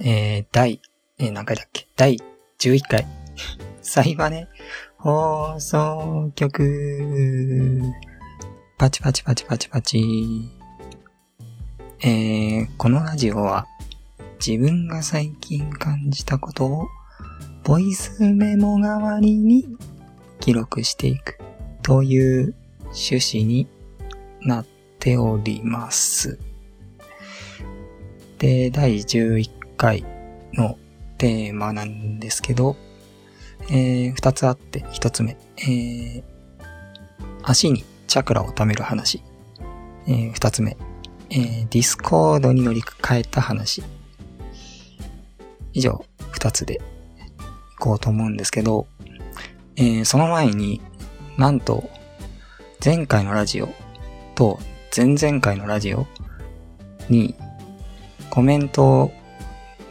えー、第、えー、何回だっけ？第11回。サイバネ放送局。パチパチパチパチパチ。えー、このラジオは自分が最近感じたことをボイスメモ代わりに記録していくという趣旨になっております。で、第11回のテーマなんですけど、えー、二つあって、一つ目、えー、足にチャクラを貯める話。えー、二つ目、えー、 Discord に乗り換えた話。以上、二つで行こうと思うんですけど、えー、その前になんと、前回のラジオと前々回のラジオにコメントを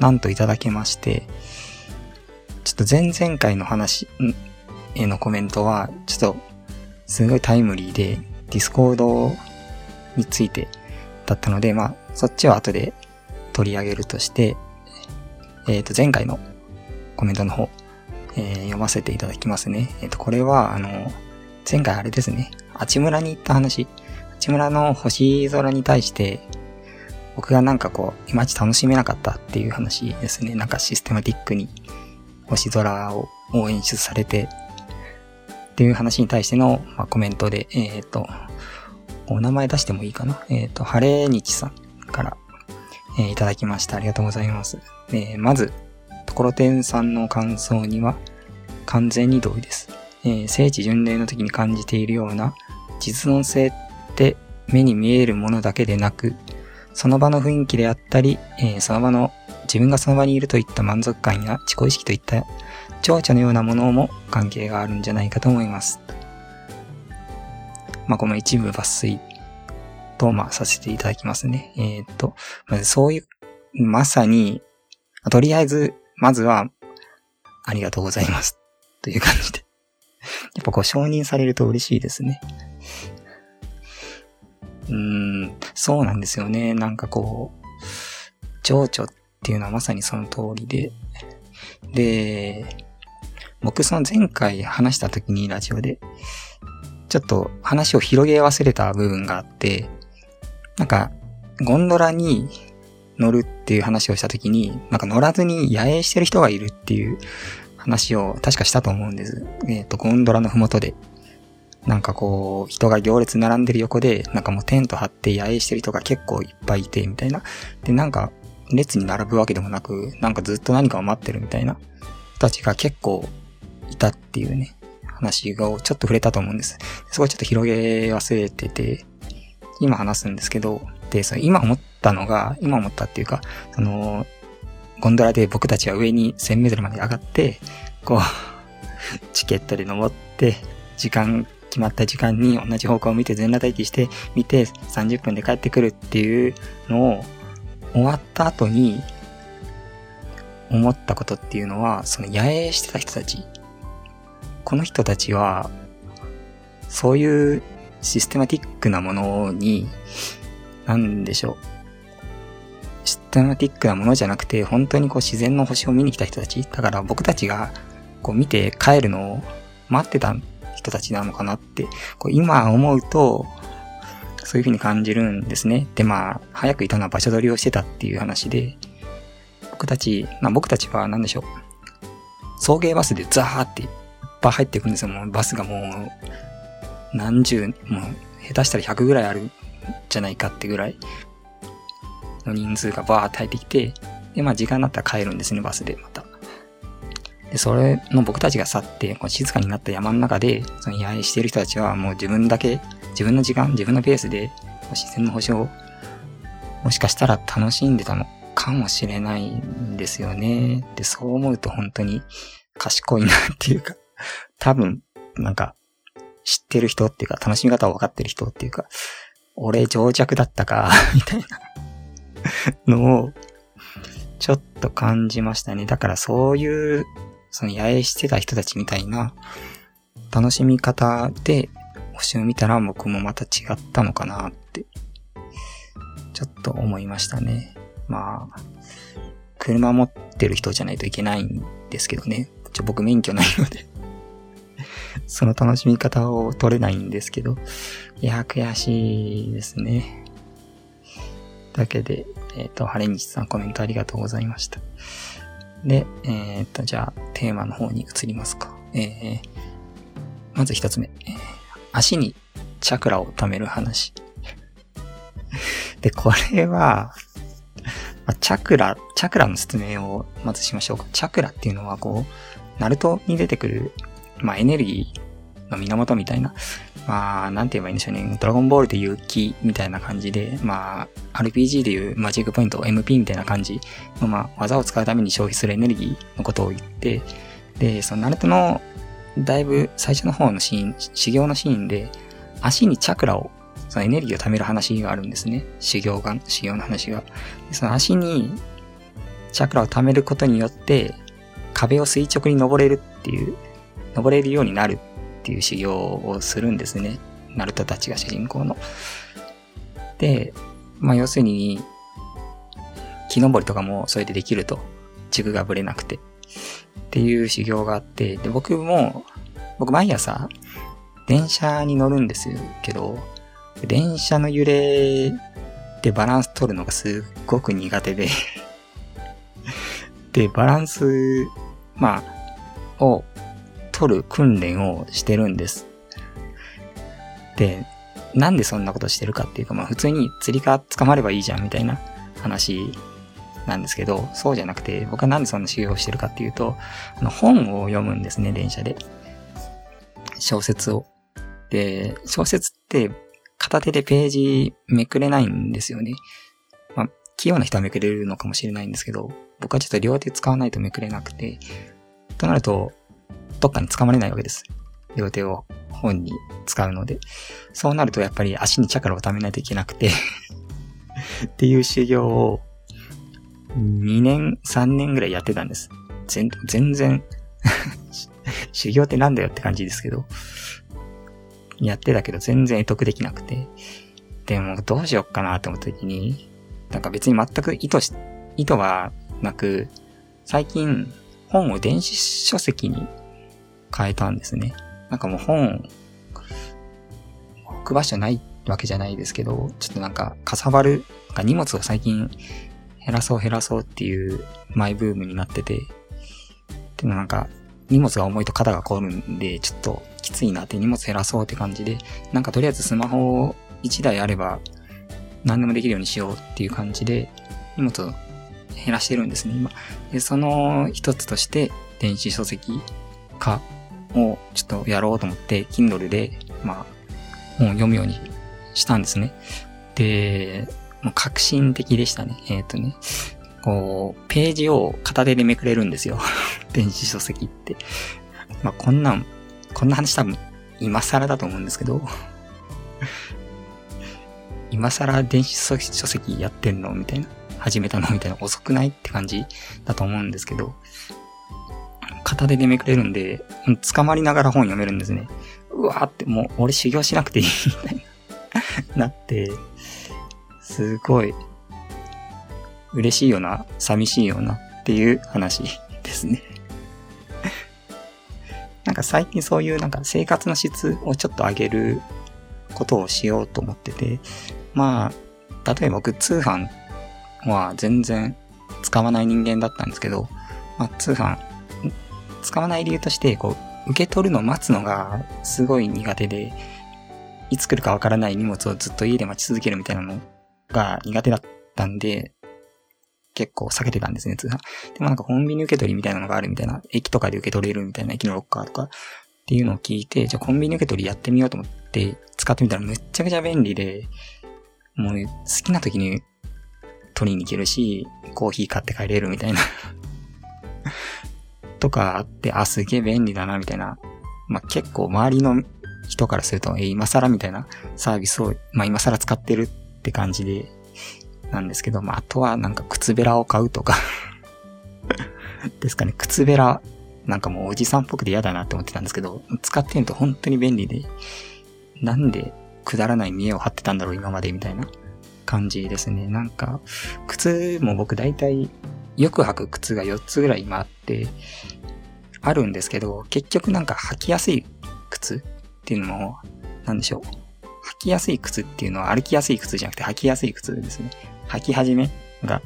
なんといただけまして、ちょっと前々回の話へのコメントは、ちょっとすごいタイムリーで、ディスコードについてだったので、まあ、そっちは後で取り上げるとして、えっ、ー、と、前回のコメントの方、えー、読ませていただきますね。えっ、ー、と、これは、あの、前回あれですね、あちむらに行った話、あちむらの星空に対して、僕がなんかこう、いまいち楽しめなかったっていう話ですね。なんかシステマティックに星空を演出されて、っていう話に対しての、まあ、コメントで、えっ、ー、と、お名前出してもいいかな？えっ、ー、と、晴れ日さんから、えー、いただきました。ありがとうございます。えー、まず、ところてんさんの感想には完全に同意です。えー、聖地巡礼の時に感じているような実存性って目に見えるものだけでなく、その場の雰囲気であったり、えー、その場の自分がその場にいるといった満足感や自己意識といった蝶々のようなものも関係があるんじゃないかと思います。まあ、この一部抜粋と、まあ、させていただきますね。えー、っと、まずそういう、まさに、とりあえず、まずは、ありがとうございます。という感じで。やっぱこう承認されると嬉しいですね。うん、そうなんですよね。なんかこう、情緒っていうのはまさにその通りで。で、僕その前回話した時にラジオで、ちょっと話を広げ忘れた部分があって、なんか、ゴンドラに乗るっていう話をした時に、なんか乗らずに野営してる人がいるっていう話を確かしたと思うんです。えっ、ー、と、ゴンドラのふもとで。なんかこう、人が行列並んでる横で、なんかもうテント張って野営してる人が結構いっぱいいて、みたいな。で、なんか、列に並ぶわけでもなく、なんかずっと何かを待ってるみたいなたちが結構いたっていうね、話がちょっと触れたと思うんです。そこちょっと広げ忘れてて、今話すんですけど、で、その今思ったのが、今思ったっていうか、その、ゴンドラで僕たちは上に1000メートルまで上がって、こう、チケットで登って、時間、決まった時間に同じ方向を見て全裸待機して、見て30分で帰ってくるっていうのを終わった後に思ったことっていうのは、その野営してた人たち。この人たちは、そういうシステマティックなものに、なんでしょう。システマティックなものじゃなくて、本当にこう自然の星を見に来た人たち。だから僕たちがこう見て帰るのを待ってた人たちなのかなって、こう今思うと、そういう風に感じるんですね。で、まあ、早くいたのは場所取りをしてたっていう話で、僕たち、まあ僕たちは何でしょう。送迎バスでザーっていっぱい入っていくんですよ。もうバスがもう、何十、もう、下手したら100ぐらいあるんじゃないかってぐらいの人数がバーって入ってきて、で、まあ時間になったら帰るんですね、バスでまた。で、それの僕たちが去って、こう静かになった山の中で、その野営している人たちはもう自分だけ、自分の時間、自分のペースで、自然の星を、もしかしたら楽しんでたのかもしれないんですよね。で、そう思うと本当に賢いなっていうか、多分、なんか、知ってる人っていうか、楽しみ方を分かってる人っていうか、俺情弱だったか、みたいなのを、ちょっと感じましたね。だからそういうその野営してた人たちみたいな楽しみ方で星を見たら僕もまた違ったのかなって、ちょっと思いましたね。まあ、車持ってる人じゃないといけないんですけどね。ちょ、僕免許ないので その楽しみ方を取れないんですけど、いや、悔しいですね。だけで、えっ、ー、と、晴れ日さんコメントありがとうございました。で、えっ、と、じゃあ、テーマの方に移りますか。えー、まず一つ目、えー、足にチャクラを貯める話。で、これは、まあ、チャクラ、チャクラの説明をまずしましょうか。チャクラっていうのはこう、ナルトに出てくる、まあエネルギーの源みたいな、まあ、なんて言えばいいんでしょうね。ドラゴンボールでいう木みたいな感じで、まあ、RPG でいうマジックポイント、MP みたいな感じの、まあ、技を使うために消費するエネルギーのことを言って、で、そのナルトの、だいぶ最初の方のシーン、修行のシーンで、足にチャクラを、そのエネルギーを貯める話があるんですね。修行が、修行の話が。その足にチャクラを貯めることによって、壁を垂直に登れるっていう、登れるようになるっていう修行をするんですね。ナルトたちが主人公の。で、まあ要するに、木登りとかもそれでできると。軸がぶれなくて。っていう修行があって、で、僕も、僕毎朝、電車に乗るんですけど、電車の揺れでバランス取るのがすっごく苦手でで、バランス、まあ、を取る訓練をしてるんです。で、なんでそんなことしてるかっていうか、まあ普通に釣りか捕まればいいじゃんみたいな話なんですけど、そうじゃなくて、僕はなんでそんな修行してるかっていうと、あの本を読むんですね、電車で。小説を。で、小説って片手でページめくれないんですよね。まあ、器用な人はめくれるのかもしれないんですけど、僕はちょっと両手使わないとめくれなくて、となると、どっかに掴まれないわけです。両手を本に使うので。そうなるとやっぱり足にチャクラを貯めないといけなくてっていう修行を2年、3年ぐらいやってたんです。全全然 修行ってなんだよって感じですけど、やってたけど全然得できなくて、でもどうしよっかなって思った時に、なんか別に全く意図し、意図はなく、最近本を電子書籍に変えたんですね。なんかもう本、置く場所ないわけじゃないですけど、ちょっとなんかかさばる、なんか荷物を最近減らそう減らそうっていうマイブームになってて、でもなんか荷物が重いと肩が凝るんで、ちょっときついなって荷物減らそうって感じで、なんかとりあえずスマホを1台あれば何でもできるようにしようっていう感じで荷物を減らしてるんですね、今。で、その一つとして電子書籍化をちょっとやろうと思って、Kindle で、まあ、本を読むようにしたんですね。で、もう革新的でしたね。えっ、ー、とね、こう、ページを片手でめくれるんですよ。電子書籍って。まあ、こんなん、こんな話多分、今更だと思うんですけど、今更電子書籍やってんのみたいな。始めたのみたいな。遅くないって感じだと思うんですけど、片手でめくれるんで、捕まりながら本読めるんですね。うわーってもう俺修行しなくていいみたいななって、すごい嬉しいよな、寂しいよなっていう話ですね なんか最近そういうなんか生活の質をちょっと上げることをしようと思ってて、まあ、例えば僕通販は全然使わない人間だったんですけど、まあ通販使わない理由として、こう、受け取るのを待つのがすごい苦手で、いつ来るかわからない荷物をずっと家で待ち続けるみたいなのが苦手だったんで、結構避けてたんですね、通販。でもなんかコンビニ受け取りみたいなのがあるみたいな、駅とかで受け取れるみたいな、駅のロッカーとかっていうのを聞いて、じゃあコンビニ受け取りやってみようと思って使ってみたらめっちゃくちゃ便利で、もう好きな時に取りに行けるし、コーヒー買って帰れるみたいな とかあって、あ、すげえ便利だな、みたいな。まあ、結構周りの人からすると、え、今更みたいなサービスを、まあ、今更使ってるって感じで、なんですけど、まあ、あとはなんか靴べらを買うとか ですかね、靴べら、なんかもうおじさんっぽくて嫌だなって思ってたんですけど、使ってみると本当に便利で、なんでくだらない見栄を張ってたんだろう、今までみたいな感じですね。なんか、靴も僕大体よく履く靴が4つぐらい今あって、あるんですけど、結局なんか履きやすい靴っていうのも、なんでしょう。履きやすい靴っていうのは歩きやすい靴じゃなくて履きやすい靴ですね。履き始めが、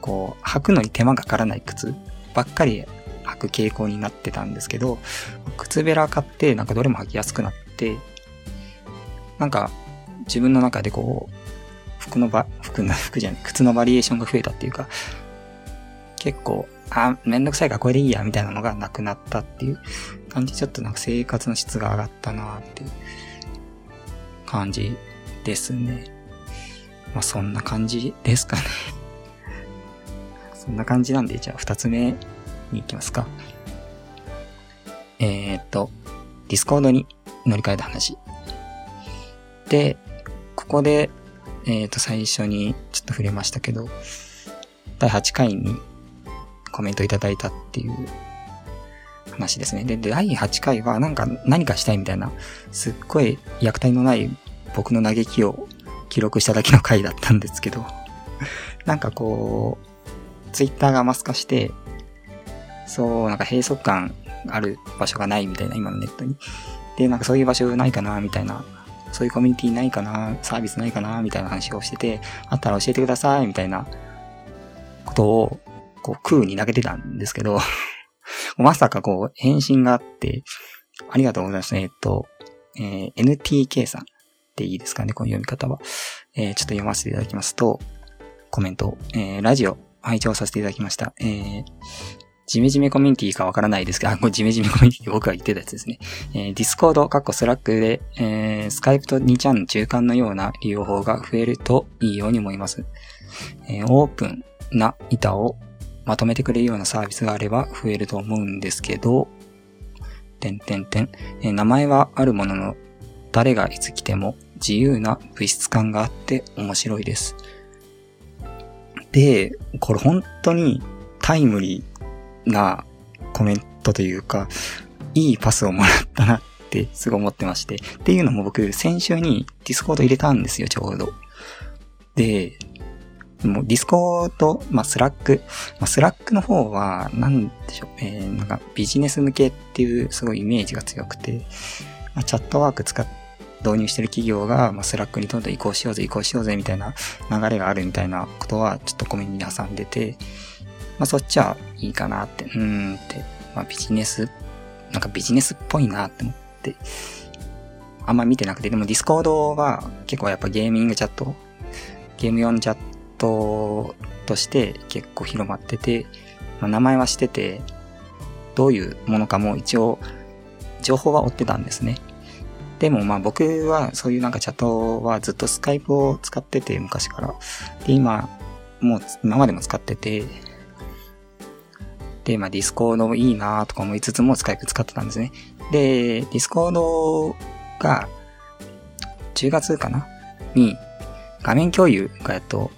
こう、履くのに手間がかからない靴ばっかり履く傾向になってたんですけど、靴べら買ってなんかどれも履きやすくなって、なんか自分の中でこう、服のば、服の、服じゃない、靴のバリエーションが増えたっていうか、結構、あ、めんどくさいからこれでいいや、みたいなのがなくなったっていう感じ、ちょっとなんか生活の質が上がったなっていう感じですね。まあそんな感じですかね そんな感じなんで、じゃあ二つ目に行きますか。えー、っと、ディスコードに乗り換えた話。で、ここで、えっ、と、最初にちょっと触れましたけど、第8回にコメントいただいたっていう話ですね。で、第8回はなんか何かしたいみたいな、すっごい虐待のない僕の嘆きを記録しただけの回だったんですけど、なんかこう、ツイッターがマス化して、そう、なんか閉塞感ある場所がないみたいな、今のネットに。で、なんかそういう場所ないかな、みたいな。そういうコミュニティないかな、サービスないかな、みたいな話をしてて、あったら教えてください、みたいなことを、こう、空に投げてたんですけど まさかこう、返信があって、ありがとうございます。えっと、えー、NTK さんっていいですかね、この読み方は。えー、ちょっと読ませていただきますと、コメント、えー、ラジオ、拝聴させていただきました。えー、ジメジメコミュニティかわからないですけど、あ、これジメジメコミュニティ僕が言ってたやつですね。えー、ディスコード、カッコスラックで、えー、スカイプと2ちゃん中間のような利用法が増えるといいように思います。えー、オープンな板をまとめてくれるようなサービスがあれば増えると思うんですけど、てんてんてん。名前はあるものの、誰がいつ来ても自由な部室感があって面白いです。で、これ本当にタイムリーなコメントというか、いいパスをもらったなってすごい思ってまして。っていうのも僕、先週にディスコード入れたんですよ、ちょうど。で、もうディスコード、まあ、スラック、まあ、スラックの方は、なんでしょう、えー、なんかビジネス向けっていうすごいイメージが強くて、まあ、チャットワーク使っ導入してる企業が、まあ、スラックにどんどん移行しようぜ、移行しようぜ、みたいな流れがあるみたいなことは、ちょっとコメントに挟んでて、まあそっちはいいかなって、うーんって、まあビジネス、なんかビジネスっぽいなって思って、あんま見てなくて、でもディスコードが結構やっぱゲーミングチャット、ゲーム用のチャットとして結構広まってて、ま、名前は知ってて、どういうものかも一応情報は追ってたんですね。でもまあ僕はそういうなんかチャットはずっとスカイプを使ってて昔から。で今、もう今までも使ってて、で、まあ、ディスコードいいなとか思いつつもスカイプ使ってたんですね。で、ディスコードが、10月かな？に、画面共有がやっと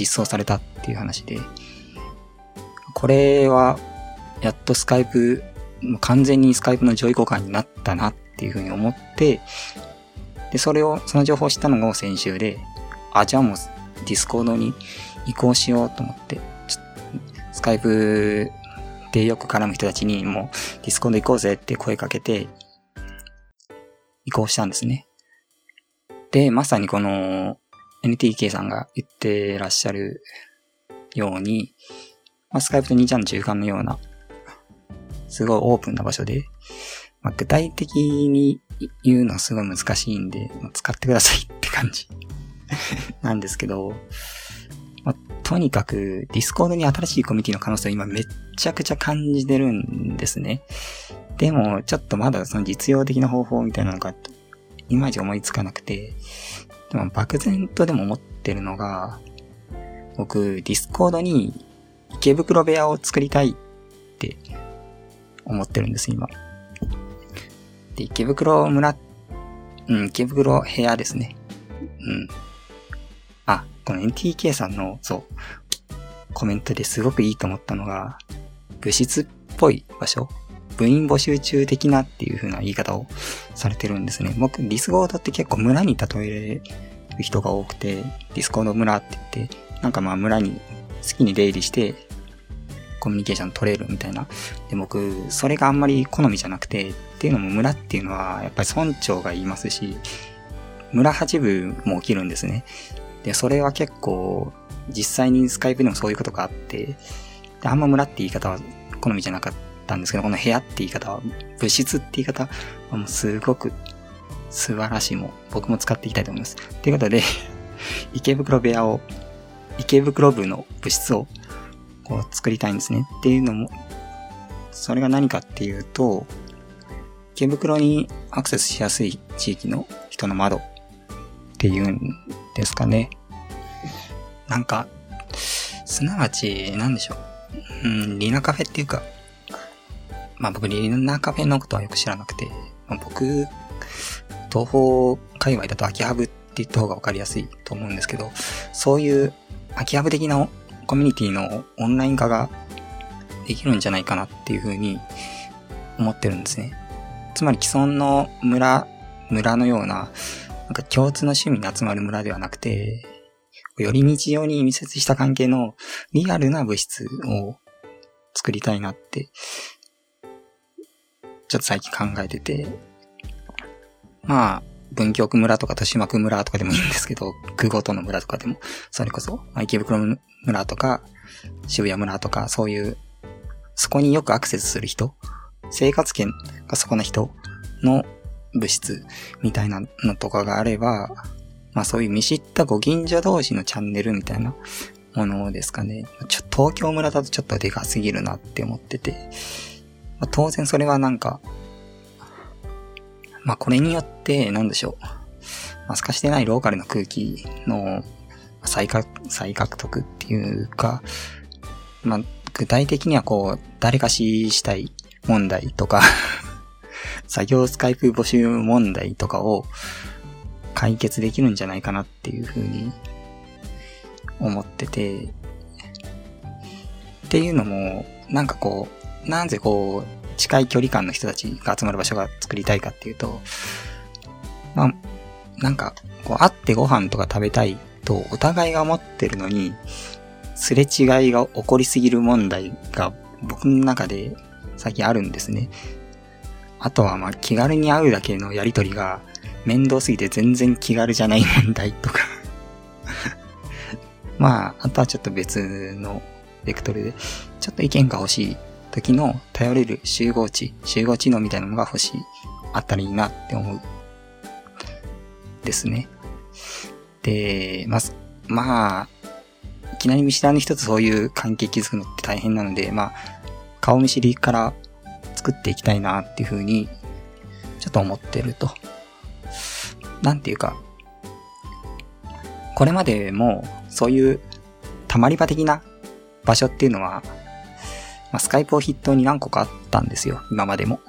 実装されたっていう話で、これは、やっとスカイプ、完全にスカイプの上位互換になったなっていうふうに思って、で、それを、その情報を知ったのが先週で、あ、じゃあもうディスコードに移行しようと思って、スカイプでよく絡む人たちにもうディスコード行こうぜって声かけて移行したんですね。で、まさにこの NTK さんが言ってらっしゃるように、まあ、スカイプと2ちゃんの中間のような、すごいオープンな場所で、まあ、具体的に言うのはすごい難しいんで、まあ、使ってくださいって感じ なんですけど、まあ、とにかく、ディスコードに新しいコミュニティの可能性を今めっちゃくちゃ感じてるんですね。でも、ちょっとまだその実用的な方法みたいなのが、いまいち思いつかなくて、でも漠然とでも思ってるのが、僕、ディスコードに池袋部屋を作りたいって思ってるんです、今。で、池袋村、うん、池袋部屋ですね。うん。あこの NTK さんの、そう、コメントですごくいいと思ったのが、部室っぽい場所部員募集中的なっていう風な言い方をされてるんですね。僕、ディスコードって結構村に例える人が多くて、ディスコード村って言って、なんかまあ村に好きに出入りして、コミュニケーション取れるみたいな。で、僕、それがあんまり好みじゃなくて、っていうのも村っていうのは、やっぱり村長がいますし、村八部も起きるんですね。で、それは結構、実際にスカイプでもそういうことがあって、で、あんま村って言い方は好みじゃなかったたんですけど、この部屋って言い方は、物質って言い方はもうすごく素晴らしいも僕も使っていきたいと思います。ということで 池袋部屋を、池袋部の物質をこう作りたいんですね。っていうのも、それが何かっていうと、池袋にアクセスしやすい地域の人の窓っていうんですかね。なんか、すなわち、なんでしょう。うん、リナカフェっていうか、まあ僕リナカフェのことはよく知らなくて、まあ、僕、東方界隈だと秋葉部って言った方がわかりやすいと思うんですけど、そういう秋葉部的なコミュニティのオンライン化ができるんじゃないかなっていうふうに思ってるんですね。つまり既存の村、村のような、なんか共通の趣味に集まる村ではなくて、より日常に密接した関係のリアルな物質を作りたいなって、ちょっと最近考えてて、まあ、文京区村とか豊島区村とかでもいいんですけど、区ごとの村とかでも、それこそ、まあ、池袋村とか、渋谷村とか、そういう、そこによくアクセスする人、生活圏がそこの人の物質みたいなのとかがあれば、まあそういう見知ったご近所同士のチャンネルみたいなものですかね。ちょ、東京村だとちょっとでかすぎるなって思ってて、まあ、当然それはなんか、まあこれによって、なんでしょう。まあ、透かしてないローカルの空気の再獲、再獲得っていうか、まあ具体的にはこう、誰かししたい問題とか 作業スカイプ募集問題とかを解決できるんじゃないかなっていうふうに思ってて、っていうのも、なんかこう、なぜこう、近い距離感の人たちが集まる場所が作りたいかっていうと、まあ、なんか、こう、会ってご飯とか食べたいとお互いが思ってるのに、すれ違いが起こりすぎる問題が僕の中で最近あるんですね。あとはまあ気軽に会うだけのやりとりが面倒すぎて全然気軽じゃない問題とか まあ、あとはちょっと別のベクトルで、ちょっと意見が欲しい時の頼れる集合値、集合知能みたいなのが欲しい、あったらいいなって思う。ですね。で、まず、まあ、いきなり見知らぬ人とそういう関係築くのって大変なので、まあ、顔見知りから作っていきたいなっていうふうに、ちょっと思ってると。なんていうか、これまでもそういう溜まり場的な場所っていうのはまあ、スカイプを筆頭に何個かあったんですよ、今までも。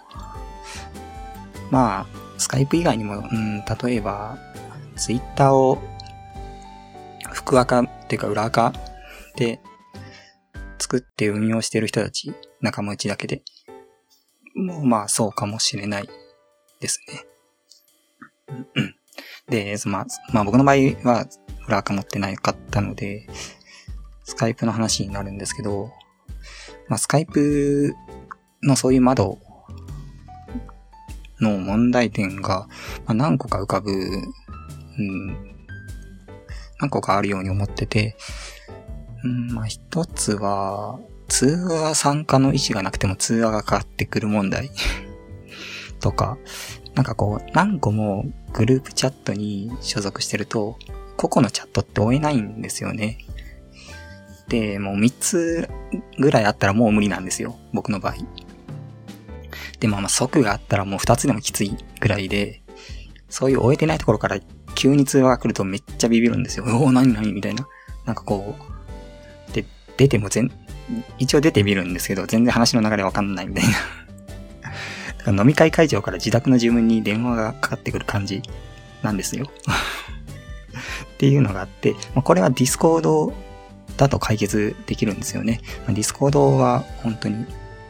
まあ、スカイプ以外にも、うん、例えば、ツイッターを、福赤っていうか裏赤で作って運用してる人たち、仲間内だけで。もうまあそうかもしれないですね。で、まあ、まあ僕の場合は裏垢持ってなかったので、スカイプの話になるんですけど、まあ、スカイプのそういう窓の問題点が、まあ、何個か浮かぶ、うん、何個かあるように思ってて、うん、まあ、一つは、通話参加の意思がなくても通話がかかってくる問題 とか、なんかこう、何個もグループチャットに所属してると、個々のチャットって追えないんですよね。で、もう3つぐらいあったらもう無理なんですよ。僕の場合。でもまあ速があったらもう2つでもきついぐらいで、そういう終えてないところから急に通話が来るとめっちゃビビるんですよ。おお、なになにみたいな。なんかこう、で、出ても全、一応出てみるんですけど、全然話の流れわかんないみたいな。だから飲み会会場から自宅の自分に電話がかかってくる感じなんですよ。っていうのがあって、ま、これはディスコードだと解決できるんですよね。まあ、ディスコードは本当に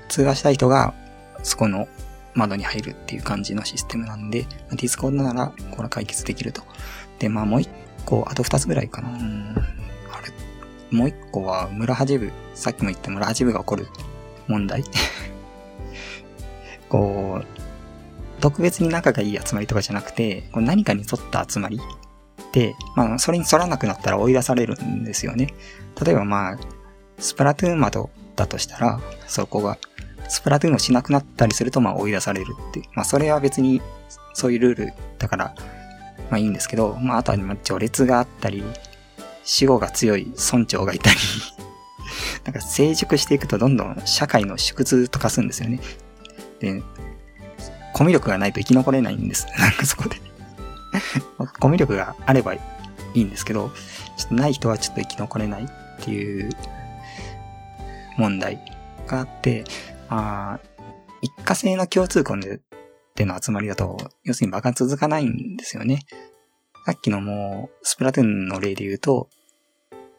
通話したい人がそこの窓に入るっていう感じのシステムなんで、ま、ディスコードならこれは解決できると。で、まあもう一個、あと二つぐらいかな。あれ、もう一個は村八部、さっきも言った村八部が起こる問題。こう、特別に仲がいい集まりとかじゃなくて、こう何かに沿った集まりで、まあ、それに沿らなくなったら追い出されるんですよね。例えばまあ、スプラトゥーンマドだとしたら、そこが、スプラトゥーンをしなくなったりすると、まあ追い出されるっていう。まあそれは別に、そういうルールだから、まあいいんですけど、まああとは序列があったり、死後が強い村長がいたり なんか成熟していくとどんどん社会の縮図とかすんですよね。で、コミュ力がないと生き残れないんです。なんかそこで コミュ力があればいいんですけど、ちょっとない人はちょっと生き残れないっていう問題があって、まあ、一過性の共通項ででの集まりだと、要するに場が続かないんですよね。さっきのもう、スプラトゥーンの例で言うと、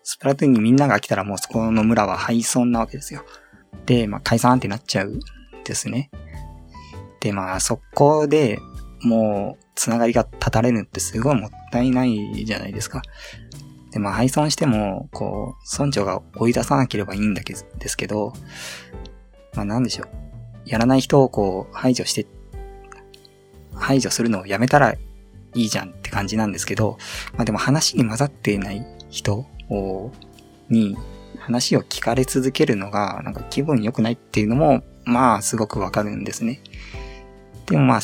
スプラトゥーンにみんなが来たらもうそこの村は廃村なわけですよ。で、まあ解散ってなっちゃうんですね。で、まあそこでもうつながりが立たれるってすごいもったいないじゃないですか。で、まあ廃村しても、こう、村長が追い出さなければいいんだけですけど、まあなんでしょう。やらない人をこう排除して、排除するのをやめたらいいじゃんって感じなんですけど、まあでも話に混ざっていない人をに話を聞かれ続けるのがなんか気分良くないっていうのも、まあすごくわかるんですね。でもまあ、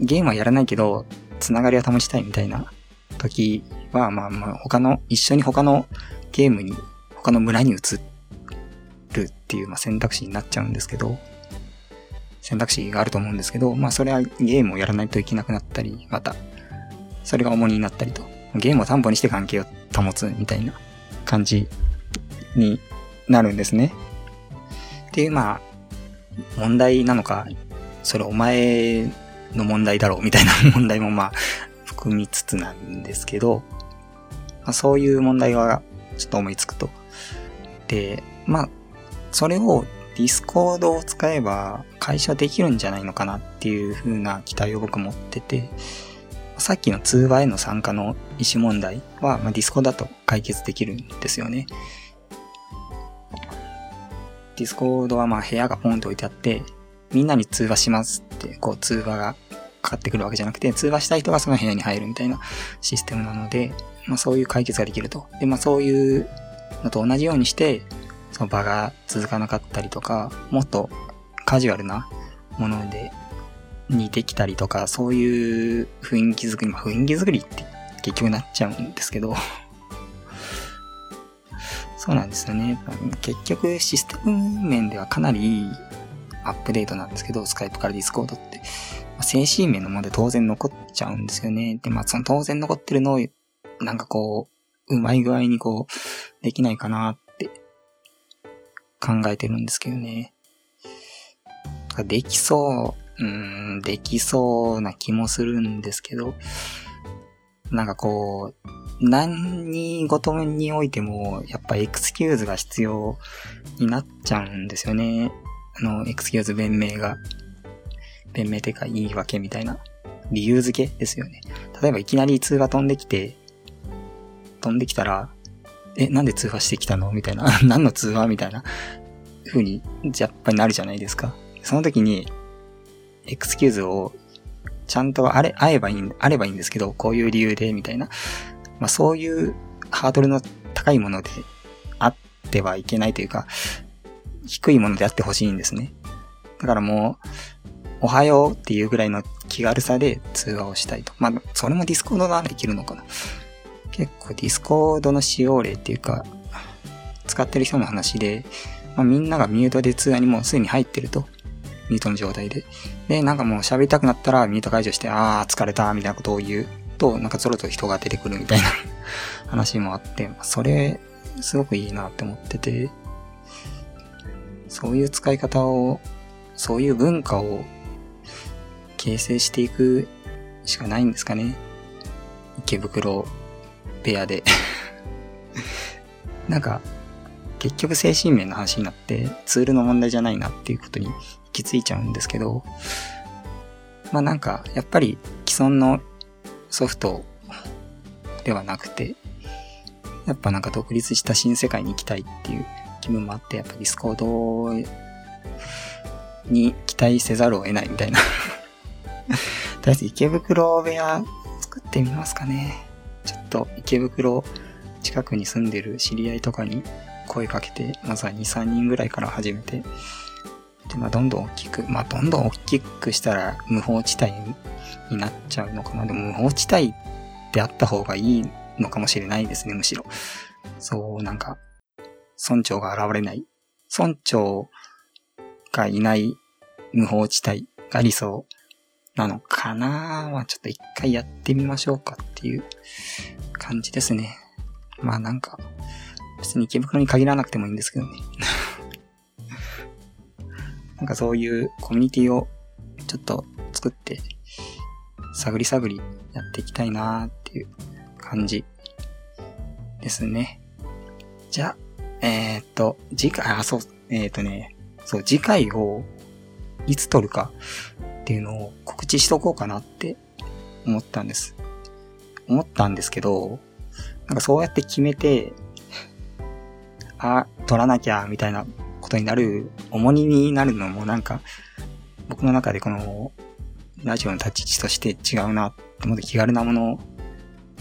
ゲームはやらないけど、つながりは保ちたいみたいな時は、まあまあ他の、一緒に他のゲームに、他の村に移るっていう、まあ、選択肢になっちゃうんですけど、選択肢があると思うんですけど、まあそれはゲームをやらないといけなくなったり、また、それが重荷になったりと、ゲームを担保にして関係を保つみたいな感じになるんですね。っていう、まあ、問題なのか、それお前の問題だろうみたいな問題もまあ、含みつつなんですけど、まあ、そういう問題がちょっと思いつくと。で、まあ、それをディスコードを使えば解消できるんじゃないのかなっていう風な期待を僕持ってて、さっきの通話への参加の意思問題は、まあ、ディスコードだと解決できるんですよね。ディスコードはまあ部屋がポンと置いてあって、みんなに通話しますって、こう通話がかかってくるわけじゃなくて、通話したい人がその部屋に入るみたいなシステムなので、まあそういう解決ができると。で、まあそういうのと同じようにして、その場が続かなかったりとか、もっとカジュアルなもので、にできたりとか、そういう雰囲気作り、まあ雰囲気作りって結局なっちゃうんですけど そうなんですよね。結局システム面ではかなりいいアップデートなんですけど、スカイプからディスコードって。精神面のもので当然残っちゃうんですよね。で、まあその当然残ってるのを、なんかこう、うまい具合にこう、できないかなって考えてるんですけどね。できそう、うん、できそうな気もするんですけど、なんかこう、何事においても、やっぱエクスキューズが必要になっちゃうんですよね。あの、エクスキューズ弁明が。弁明っていうか言い訳みたいな。理由付けですよね。例えばいきなり通話飛んできて、飛んできたら、え、なんで通話してきたの？みたいな。何の通話？みたいな風に、やっぱりなるじゃないですか。その時に、エクスキューズを、ちゃんとあれ、会えばいい、あればいいんですけど、こういう理由で、みたいな。まあそういうハードルの高いものであってはいけないというか、低いものであってほしいんですね。だからもう、おはようっていうぐらいの気軽さで通話をしたいと。まあ、それもディスコードならできるのかな。結構ディスコードの使用例っていうか、使ってる人の話で、まあ、みんながミュートで通話にもうすでに入ってると。ミュートの状態で。で、なんかもう喋りたくなったらミュート解除して、あー疲れたみたいなことを言うと、なんかゾロと人が出てくるみたいな 話もあって、それ、すごくいいなって思ってて、そういう使い方を、そういう文化を形成していくしかないんですかね。池袋ペアで なんか、結局精神面の話になってツールの問題じゃないなっていうことに行き着いちゃうんですけど、まあなんか、やっぱり既存のソフトではなくて、やっぱなんか独立した新世界に行きたいっていう気分もあって、やっぱディスコードに期待せざるを得ないみたいな。とりあえず池袋部屋作ってみますかね。ちょっと池袋近くに住んでる知り合いとかに声かけて、まずは2、3人ぐらいから始めて、で、まあ、どんどん大きく、まあ、どんどん大きくしたら無法地帯になっちゃうのかな。でも無法地帯であった方がいいのかもしれないですね、むしろ。そう、なんか、村長が現れない。村長がいない無法地帯が理想なのかな？まあちょっと一回やってみましょうかっていう感じですね。まあなんか、別に池袋に限らなくてもいいんですけどね。なんかそういうコミュニティをちょっと作って、探り探りやっていきたいなーっていう感じですね。じゃあ、えー、っと、次回、あ、そう、えー、っとね、そう、次回をいつ撮るかっていうのを告知しとこうかなって思ったんです。思ったんですけど、なんかそうやって決めて、あ、撮らなきゃ、みたいなことになる、重荷になるのもなんか、僕の中でこの、ラジオの立ち位置として違うなってもっと気軽なもの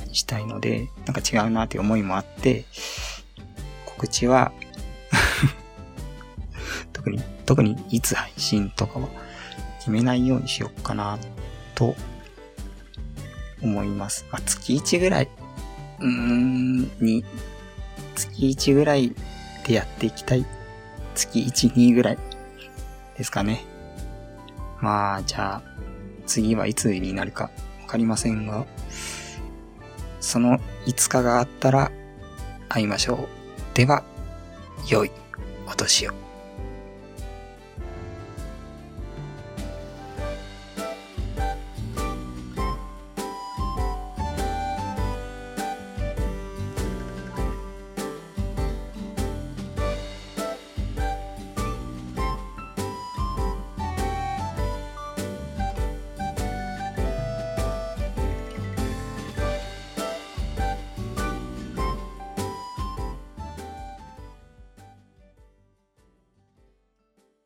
にしたいので、なんか違うなっていう思いもあって、告知は 特に、特にいつ配信とかは決めないようにしようかなと思います。まあ、月1ぐらい、うーん、に、月1ぐらいでやっていきたい。月1、2ぐらいですかね。まあ、じゃあ、次はいつになるかわかりませんが、その5日があったら会いましょう。では、良いお年を。